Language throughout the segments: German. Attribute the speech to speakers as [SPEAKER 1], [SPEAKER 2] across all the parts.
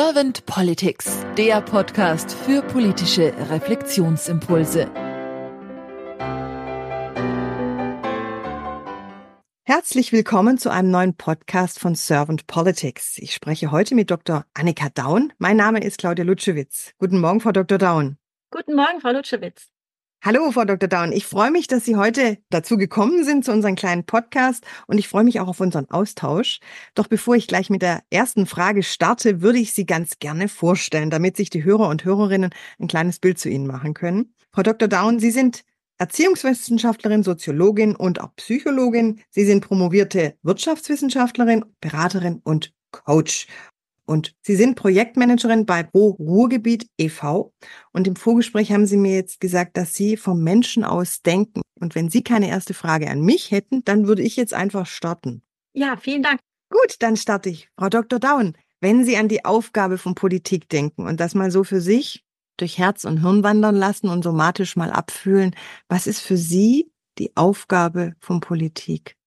[SPEAKER 1] Servant Politics, der Podcast für politische Reflexionsimpulse.
[SPEAKER 2] Herzlich willkommen zu einem neuen Podcast von Servant Politics. Ich spreche heute mit Dr. Annika Daun. Mein Name ist Claudia Lutschewitz. Guten Morgen, Frau Dr. Daun.
[SPEAKER 3] Guten Morgen, Frau Lutschewitz.
[SPEAKER 2] Hallo, Frau Dr. Daun. Ich freue mich, dass Sie heute dazu gekommen sind zu unserem kleinen Podcast und ich freue mich auch auf unseren Austausch. Doch bevor ich gleich mit der ersten Frage starte, würde ich Sie ganz gerne vorstellen, damit sich die Hörer und Hörerinnen ein kleines Bild zu Ihnen machen können. Frau Dr. Daun, Sie sind Erziehungswissenschaftlerin, Soziologin und auch Psychologin. Sie sind promovierte Wirtschaftswissenschaftlerin, Beraterin und Coach. Und Sie sind Projektmanagerin bei Pro Ruhrgebiet e.V. Und im Vorgespräch haben Sie mir jetzt gesagt, dass Sie vom Menschen aus denken. Und wenn Sie keine erste Frage an mich hätten, dann würde ich jetzt einfach starten.
[SPEAKER 3] Ja, vielen Dank.
[SPEAKER 2] Gut, dann starte ich. Frau Dr. Daun, wenn Sie an die Aufgabe von Politik denken und das mal so für sich durch Herz und Hirn wandern lassen und somatisch mal abfühlen, was ist für Sie die Aufgabe von Politik?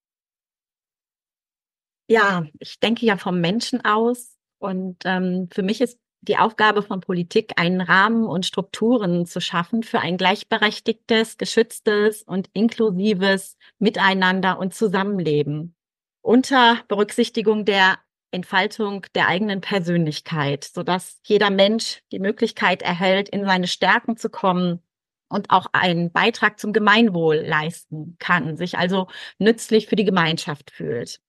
[SPEAKER 3] Ja, ich denke ja vom Menschen aus und ähm, für mich ist die Aufgabe von Politik, einen Rahmen und Strukturen zu schaffen für ein gleichberechtigtes, geschütztes und inklusives Miteinander und Zusammenleben unter Berücksichtigung der Entfaltung der eigenen Persönlichkeit, sodass jeder Mensch die Möglichkeit erhält, in seine Stärken zu kommen und auch einen Beitrag zum Gemeinwohl leisten kann, sich also nützlich für die Gemeinschaft fühlt.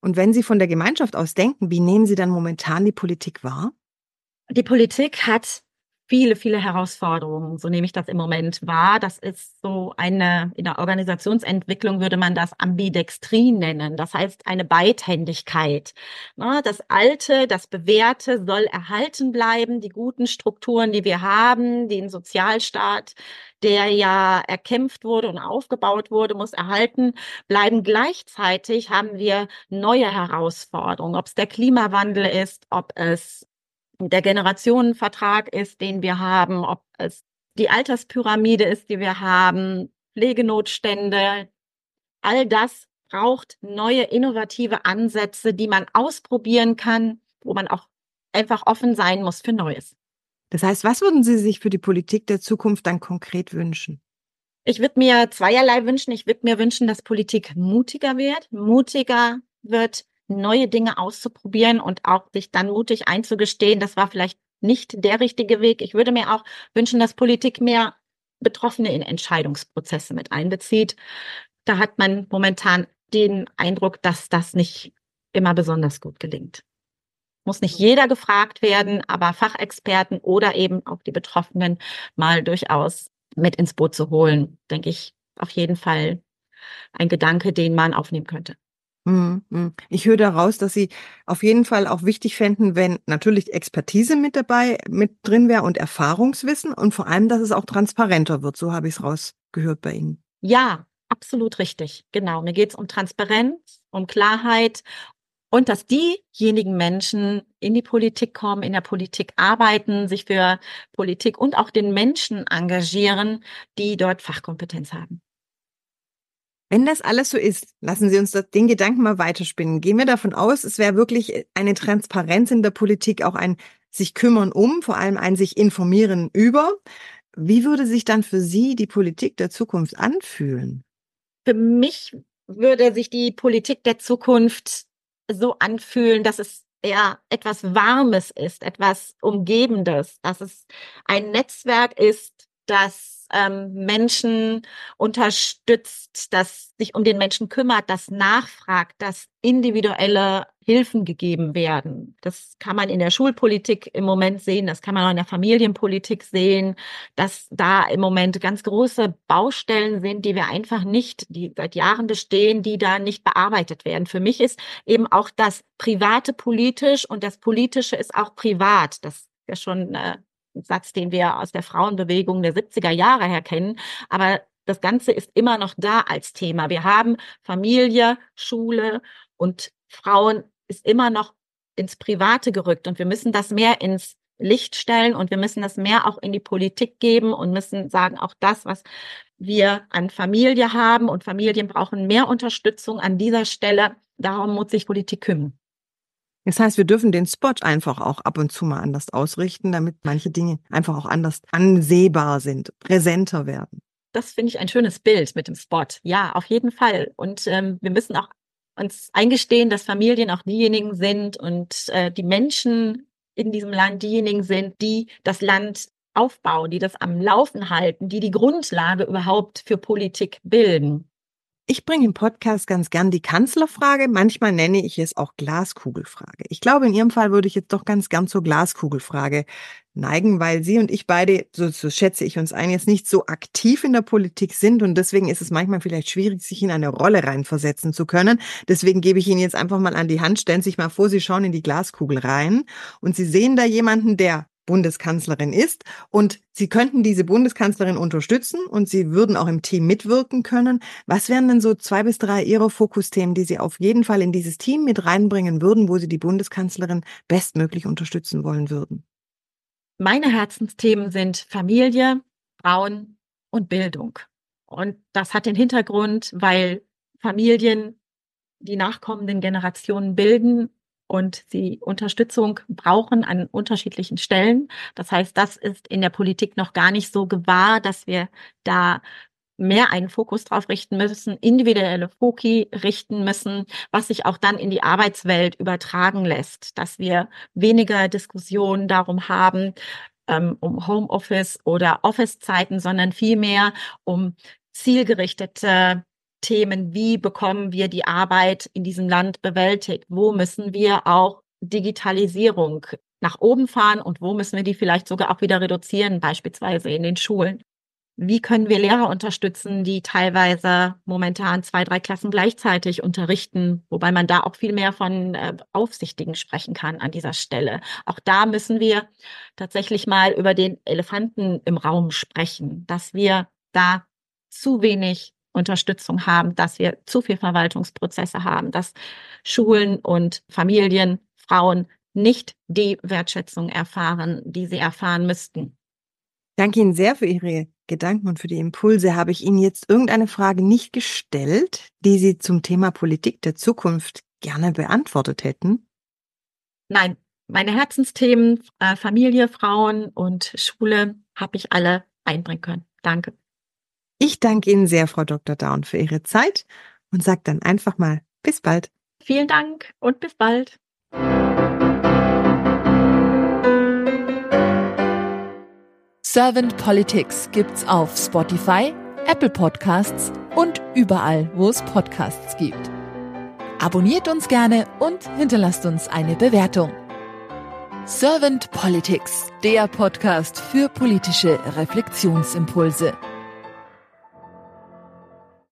[SPEAKER 2] Und wenn Sie von der Gemeinschaft aus denken, wie nehmen Sie dann momentan die Politik wahr?
[SPEAKER 3] Die Politik hat viele, viele Herausforderungen. So nehme ich das im Moment wahr. Das ist so eine, in der Organisationsentwicklung würde man das Ambidextrie nennen. Das heißt eine Beidhändigkeit. Das Alte, das Bewährte soll erhalten bleiben. Die guten Strukturen, die wir haben, den Sozialstaat, der ja erkämpft wurde und aufgebaut wurde, muss erhalten bleiben. Gleichzeitig haben wir neue Herausforderungen, ob es der Klimawandel ist, ob es der Generationenvertrag ist, den wir haben, ob es die Alterspyramide ist, die wir haben, Pflegenotstände, all das braucht neue innovative Ansätze, die man ausprobieren kann, wo man auch einfach offen sein muss für Neues.
[SPEAKER 2] Das heißt, was würden Sie sich für die Politik der Zukunft dann konkret wünschen?
[SPEAKER 3] Ich würde mir zweierlei wünschen. Ich würde mir wünschen, dass Politik mutiger wird, mutiger wird, neue Dinge auszuprobieren und auch sich dann mutig einzugestehen, das war vielleicht nicht der richtige Weg. Ich würde mir auch wünschen, dass Politik mehr Betroffene in Entscheidungsprozesse mit einbezieht. Da hat man momentan den Eindruck, dass das nicht immer besonders gut gelingt. Muss nicht jeder gefragt werden, aber Fachexperten oder eben auch die Betroffenen mal durchaus mit ins Boot zu holen, denke ich auf jeden Fall ein Gedanke, den man aufnehmen könnte.
[SPEAKER 2] Mhm, mhm. Ich höre daraus, dass Sie auf jeden Fall auch wichtig fänden, wenn natürlich Expertise mit dabei, mit drin wäre und Erfahrungswissen und vor allem, dass es auch transparenter wird. So habe ich es rausgehört bei Ihnen.
[SPEAKER 3] Ja, absolut richtig. Genau. Mir geht es um Transparenz, um Klarheit und dass diejenigen Menschen in die Politik kommen, in der Politik arbeiten, sich für Politik und auch den Menschen engagieren, die dort Fachkompetenz haben.
[SPEAKER 2] Wenn das alles so ist, lassen Sie uns den Gedanken mal weiterspinnen. Gehen wir davon aus, es wäre wirklich eine Transparenz in der Politik, auch ein sich kümmern um, vor allem ein sich informieren über. Wie würde sich dann für Sie die Politik der Zukunft anfühlen?
[SPEAKER 3] Für mich würde sich die Politik der Zukunft so anfühlen, dass es eher etwas Warmes ist, etwas Umgebendes, dass es ein Netzwerk ist, das ähm, Menschen unterstützt, das sich um den Menschen kümmert, das nachfragt, dass individuelle Hilfen gegeben werden. Das kann man in der Schulpolitik im Moment sehen, das kann man auch in der Familienpolitik sehen, dass da im Moment ganz große Baustellen sind, die wir einfach nicht, die seit Jahren bestehen, die da nicht bearbeitet werden. Für mich ist eben auch das Private politisch und das Politische ist auch privat. Das ja schon äh, Satz, den wir aus der Frauenbewegung der 70er Jahre her kennen. Aber das Ganze ist immer noch da als Thema. Wir haben Familie, Schule und Frauen ist immer noch ins Private gerückt und wir müssen das mehr ins Licht stellen und wir müssen das mehr auch in die Politik geben und müssen sagen, auch das, was wir an Familie haben und Familien brauchen mehr Unterstützung an dieser Stelle. Darum muss sich Politik kümmern.
[SPEAKER 2] Das heißt, wir dürfen den Spot einfach auch ab und zu mal anders ausrichten, damit manche Dinge einfach auch anders ansehbar sind, präsenter werden.
[SPEAKER 3] Das finde ich ein schönes Bild mit dem Spot. Ja, auf jeden Fall. Und ähm, wir müssen auch uns eingestehen, dass Familien auch diejenigen sind und äh, die Menschen in diesem Land diejenigen sind, die das Land aufbauen, die das am Laufen halten, die die Grundlage überhaupt für Politik bilden.
[SPEAKER 2] Ich bringe im Podcast ganz gern die Kanzlerfrage. Manchmal nenne ich es auch Glaskugelfrage. Ich glaube, in Ihrem Fall würde ich jetzt doch ganz gern zur Glaskugelfrage neigen, weil Sie und ich beide, so, so schätze ich uns ein, jetzt nicht so aktiv in der Politik sind und deswegen ist es manchmal vielleicht schwierig, sich in eine Rolle reinversetzen zu können. Deswegen gebe ich Ihnen jetzt einfach mal an die Hand, stellen Sie sich mal vor, Sie schauen in die Glaskugel rein und Sie sehen da jemanden, der Bundeskanzlerin ist. Und Sie könnten diese Bundeskanzlerin unterstützen und Sie würden auch im Team mitwirken können. Was wären denn so zwei bis drei Ihrer Fokusthemen, die Sie auf jeden Fall in dieses Team mit reinbringen würden, wo Sie die Bundeskanzlerin bestmöglich unterstützen wollen würden?
[SPEAKER 3] Meine Herzensthemen sind Familie, Frauen und Bildung. Und das hat den Hintergrund, weil Familien die nachkommenden Generationen bilden und sie Unterstützung brauchen an unterschiedlichen Stellen. Das heißt, das ist in der Politik noch gar nicht so gewahr, dass wir da mehr einen Fokus drauf richten müssen, individuelle Foki richten müssen, was sich auch dann in die Arbeitswelt übertragen lässt, dass wir weniger Diskussionen darum haben, ähm, um Homeoffice oder Office-Zeiten, sondern vielmehr um zielgerichtete Themen, wie bekommen wir die Arbeit in diesem Land bewältigt? Wo müssen wir auch Digitalisierung nach oben fahren und wo müssen wir die vielleicht sogar auch wieder reduzieren, beispielsweise in den Schulen? Wie können wir Lehrer unterstützen, die teilweise momentan zwei, drei Klassen gleichzeitig unterrichten, wobei man da auch viel mehr von äh, Aufsichtigen sprechen kann an dieser Stelle. Auch da müssen wir tatsächlich mal über den Elefanten im Raum sprechen, dass wir da zu wenig Unterstützung haben, dass wir zu viel Verwaltungsprozesse haben, dass Schulen und Familien, Frauen nicht die Wertschätzung erfahren, die sie erfahren müssten.
[SPEAKER 2] Danke Ihnen sehr für Ihre Gedanken und für die Impulse. Habe ich Ihnen jetzt irgendeine Frage nicht gestellt, die Sie zum Thema Politik der Zukunft gerne beantwortet hätten?
[SPEAKER 3] Nein, meine Herzensthemen äh, Familie, Frauen und Schule habe ich alle einbringen können. Danke.
[SPEAKER 2] Ich danke Ihnen sehr, Frau Dr. Daun, für Ihre Zeit und sage dann einfach mal bis bald.
[SPEAKER 3] Vielen Dank und bis bald.
[SPEAKER 1] Servant Politics gibt's auf Spotify, Apple Podcasts und überall, wo es Podcasts gibt. Abonniert uns gerne und hinterlasst uns eine Bewertung. Servant Politics, der Podcast für politische Reflexionsimpulse.